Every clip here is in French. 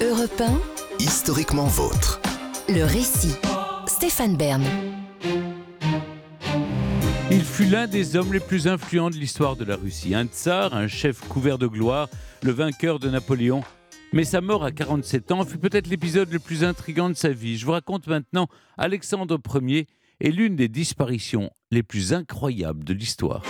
Europe 1, Historiquement vôtre. le récit. Stéphane Bern. Il fut l'un des hommes les plus influents de l'histoire de la Russie. Un tsar, un chef couvert de gloire, le vainqueur de Napoléon. Mais sa mort à 47 ans fut peut-être l'épisode le plus intrigant de sa vie. Je vous raconte maintenant Alexandre Ier et l'une des disparitions les plus incroyables de l'histoire.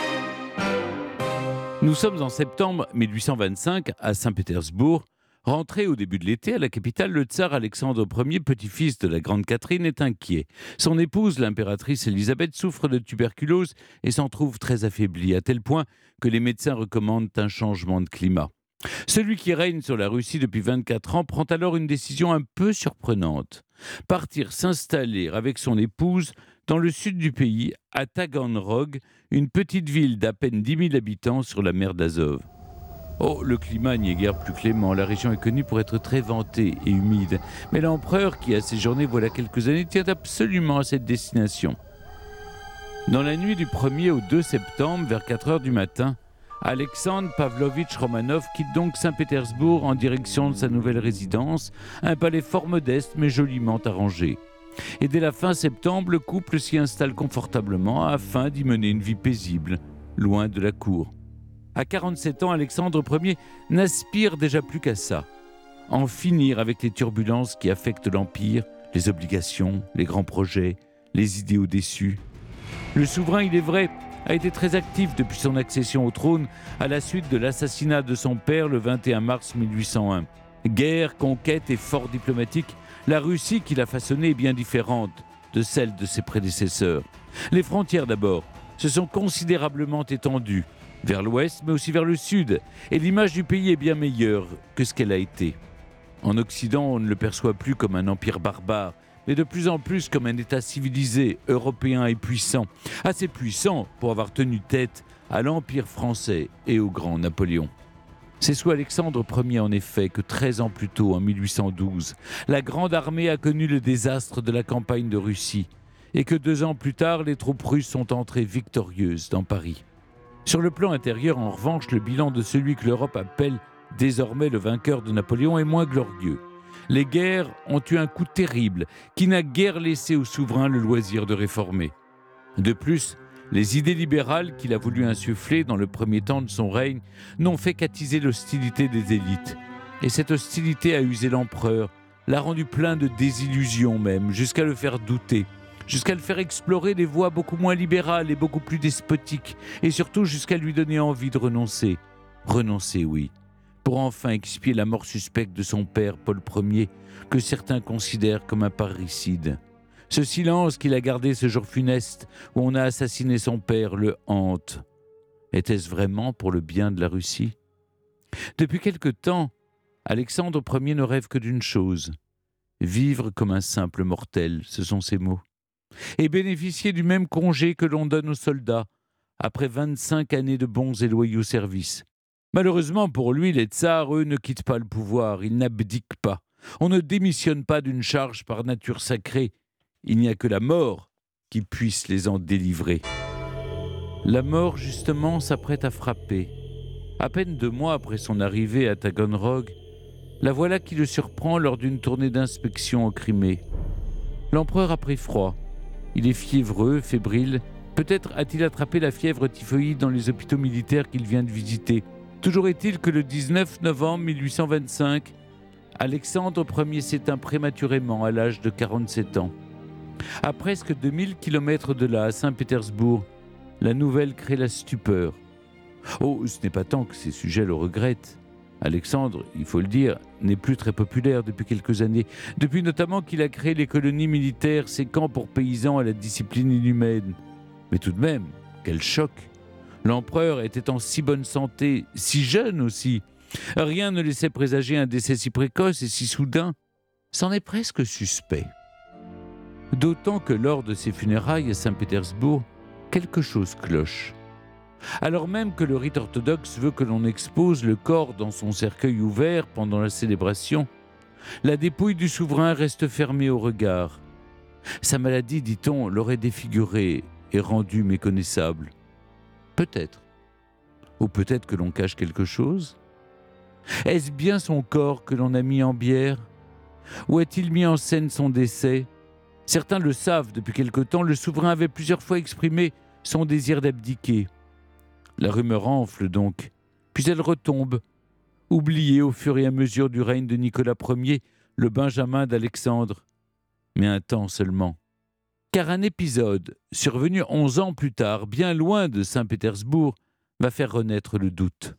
Nous sommes en septembre 1825 à Saint-Pétersbourg. Rentré au début de l'été à la capitale, le tsar Alexandre Ier, petit-fils de la grande Catherine, est inquiet. Son épouse, l'impératrice Élisabeth, souffre de tuberculose et s'en trouve très affaiblie, à tel point que les médecins recommandent un changement de climat. Celui qui règne sur la Russie depuis 24 ans prend alors une décision un peu surprenante. Partir s'installer avec son épouse dans le sud du pays, à Taganrog, une petite ville d'à peine 10 000 habitants sur la mer d'Azov. Oh, le climat n'y est guère plus clément. La région est connue pour être très ventée et humide. Mais l'empereur, qui a séjourné voilà quelques années, tient absolument à cette destination. Dans la nuit du 1er au 2 septembre, vers 4 heures du matin, Alexandre Pavlovitch Romanov quitte donc Saint-Pétersbourg en direction de sa nouvelle résidence, un palais fort modeste mais joliment arrangé. Et dès la fin septembre, le couple s'y installe confortablement afin d'y mener une vie paisible, loin de la cour. À 47 ans, Alexandre Ier n'aspire déjà plus qu'à ça. En finir avec les turbulences qui affectent l'Empire, les obligations, les grands projets, les idéaux déçus. Le souverain, il est vrai, a été très actif depuis son accession au trône à la suite de l'assassinat de son père le 21 mars 1801. Guerre, conquête et fort diplomatique, la Russie qu'il a façonnée est bien différente de celle de ses prédécesseurs. Les frontières d'abord se sont considérablement étendues vers l'ouest mais aussi vers le sud et l'image du pays est bien meilleure que ce qu'elle a été. En Occident, on ne le perçoit plus comme un empire barbare, mais de plus en plus comme un État civilisé, européen et puissant, assez puissant pour avoir tenu tête à l'Empire français et au grand Napoléon. C'est sous Alexandre Ier en effet que 13 ans plus tôt, en 1812, la Grande Armée a connu le désastre de la campagne de Russie et que deux ans plus tard, les troupes russes sont entrées victorieuses dans Paris. Sur le plan intérieur, en revanche, le bilan de celui que l'Europe appelle désormais le vainqueur de Napoléon est moins glorieux. Les guerres ont eu un coup terrible qui n'a guère laissé au souverain le loisir de réformer. De plus, les idées libérales qu'il a voulu insuffler dans le premier temps de son règne n'ont fait qu'attiser l'hostilité des élites. Et cette hostilité a usé l'empereur, l'a rendu plein de désillusions même, jusqu'à le faire douter, jusqu'à le faire explorer des voies beaucoup moins libérales et beaucoup plus despotiques, et surtout jusqu'à lui donner envie de renoncer. Renoncer, oui, pour enfin expier la mort suspecte de son père Paul Ier, que certains considèrent comme un parricide. Ce silence qu'il a gardé ce jour funeste où on a assassiné son père le hante. Était-ce vraiment pour le bien de la Russie? Depuis quelque temps, Alexandre Ier ne rêve que d'une chose vivre comme un simple mortel, ce sont ses mots, et bénéficier du même congé que l'on donne aux soldats après 25 années de bons et loyaux services. Malheureusement pour lui, les tsars, eux, ne quittent pas le pouvoir, ils n'abdiquent pas. On ne démissionne pas d'une charge par nature sacrée, il n'y a que la mort qui puisse les en délivrer. La mort, justement, s'apprête à frapper. À peine deux mois après son arrivée à Taganrog, la voilà qui le surprend lors d'une tournée d'inspection en Crimée. L'empereur a pris froid. Il est fiévreux, fébrile. Peut-être a-t-il attrapé la fièvre typhoïde dans les hôpitaux militaires qu'il vient de visiter. Toujours est-il que le 19 novembre 1825, Alexandre Ier s'éteint prématurément à l'âge de 47 ans. À presque 2000 kilomètres de là, à Saint-Pétersbourg, la nouvelle crée la stupeur. Oh, ce n'est pas tant que ses sujets le regrettent. Alexandre, il faut le dire, n'est plus très populaire depuis quelques années, depuis notamment qu'il a créé les colonies militaires, ces camps pour paysans à la discipline inhumaine. Mais tout de même, quel choc L'empereur était en si bonne santé, si jeune aussi. Rien ne laissait présager un décès si précoce et si soudain. C'en est presque suspect. D'autant que lors de ses funérailles à Saint-Pétersbourg, quelque chose cloche. Alors même que le rite orthodoxe veut que l'on expose le corps dans son cercueil ouvert pendant la célébration, la dépouille du souverain reste fermée au regard. Sa maladie, dit-on, l'aurait défiguré et rendu méconnaissable. Peut-être. Ou peut-être que l'on cache quelque chose Est-ce bien son corps que l'on a mis en bière? Ou a-t-il mis en scène son décès? Certains le savent depuis quelque temps, le souverain avait plusieurs fois exprimé son désir d'abdiquer. La rumeur enfle donc, puis elle retombe, oubliée au fur et à mesure du règne de Nicolas Ier, le Benjamin d'Alexandre. Mais un temps seulement. Car un épisode, survenu onze ans plus tard, bien loin de Saint-Pétersbourg, va faire renaître le doute.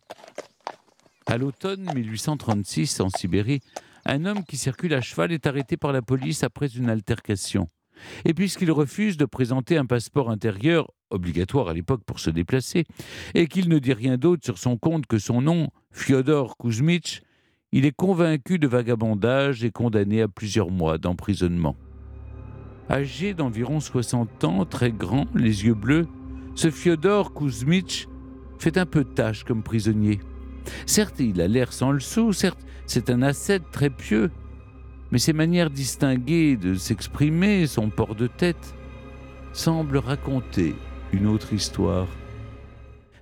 À l'automne 1836, en Sibérie, un homme qui circule à cheval est arrêté par la police après une altercation. Et puisqu'il refuse de présenter un passeport intérieur, obligatoire à l'époque pour se déplacer, et qu'il ne dit rien d'autre sur son compte que son nom, Fyodor Kuzmich, il est convaincu de vagabondage et condamné à plusieurs mois d'emprisonnement. Âgé d'environ 60 ans, très grand, les yeux bleus, ce Fyodor Kuzmich fait un peu tâche comme prisonnier. Certes, il a l'air sans le sou, certes, c'est un ascète très pieux, mais ses manières distinguées de s'exprimer, son port de tête, semblent raconter une autre histoire.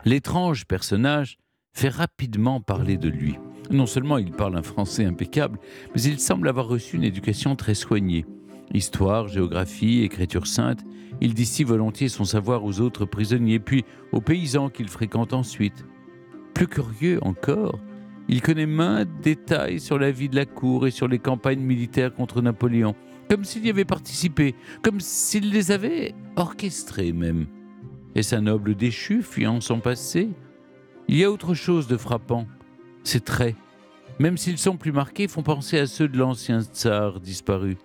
L'étrange personnage fait rapidement parler de lui. Non seulement il parle un français impeccable, mais il semble avoir reçu une éducation très soignée. Histoire, géographie, écriture sainte, il dit si volontiers son savoir aux autres prisonniers, puis aux paysans qu'il fréquente ensuite. Plus curieux encore, il connaît maints détails sur la vie de la cour et sur les campagnes militaires contre Napoléon, comme s'il y avait participé, comme s'il les avait orchestrées même. Est-ce noble déchu, fuyant son passé Il y a autre chose de frappant. Ses traits, même s'ils sont plus marqués, font penser à ceux de l'ancien tsar disparu.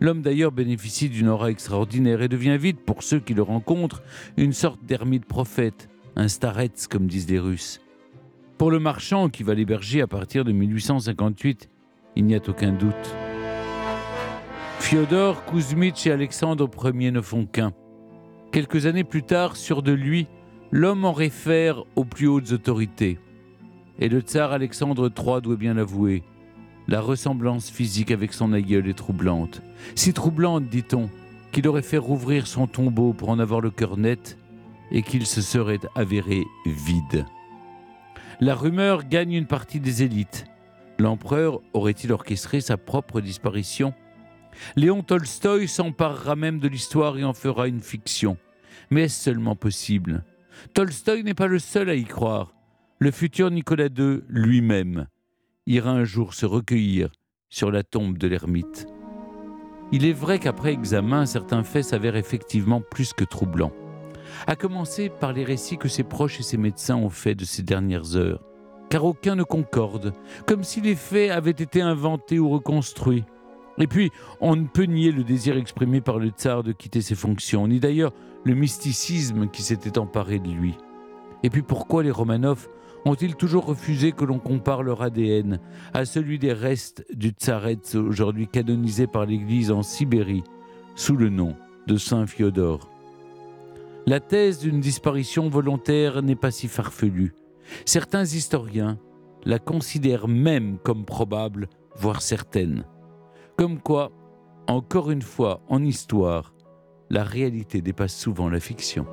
L'homme d'ailleurs bénéficie d'une aura extraordinaire et devient vite, pour ceux qui le rencontrent, une sorte d'ermite prophète, un starets comme disent les Russes. Pour le marchand qui va l'héberger à partir de 1858, il n'y a aucun doute. Fyodor Kuzmich et Alexandre Ier ne font qu'un. Quelques années plus tard, sûr de lui, l'homme en réfère aux plus hautes autorités. Et le tsar Alexandre III doit bien l'avouer, la ressemblance physique avec son aïeul est troublante. Si troublante, dit-on, qu'il aurait fait rouvrir son tombeau pour en avoir le cœur net et qu'il se serait avéré vide. La rumeur gagne une partie des élites. L'empereur aurait-il orchestré sa propre disparition? Léon Tolstoï s'emparera même de l'histoire et en fera une fiction. Mais est-ce seulement possible? Tolstoï n'est pas le seul à y croire. Le futur Nicolas II lui-même ira un jour se recueillir sur la tombe de l'ermite. Il est vrai qu'après examen, certains faits s'avèrent effectivement plus que troublants à commencer par les récits que ses proches et ses médecins ont faits de ces dernières heures, car aucun ne concorde, comme si les faits avaient été inventés ou reconstruits. Et puis, on ne peut nier le désir exprimé par le tsar de quitter ses fonctions, ni d'ailleurs le mysticisme qui s'était emparé de lui. Et puis pourquoi les Romanov ont-ils toujours refusé que l'on compare leur ADN à celui des restes du tsarets aujourd'hui canonisé par l'Église en Sibérie sous le nom de Saint Fyodor? La thèse d'une disparition volontaire n'est pas si farfelue. Certains historiens la considèrent même comme probable, voire certaine. Comme quoi, encore une fois, en histoire, la réalité dépasse souvent la fiction.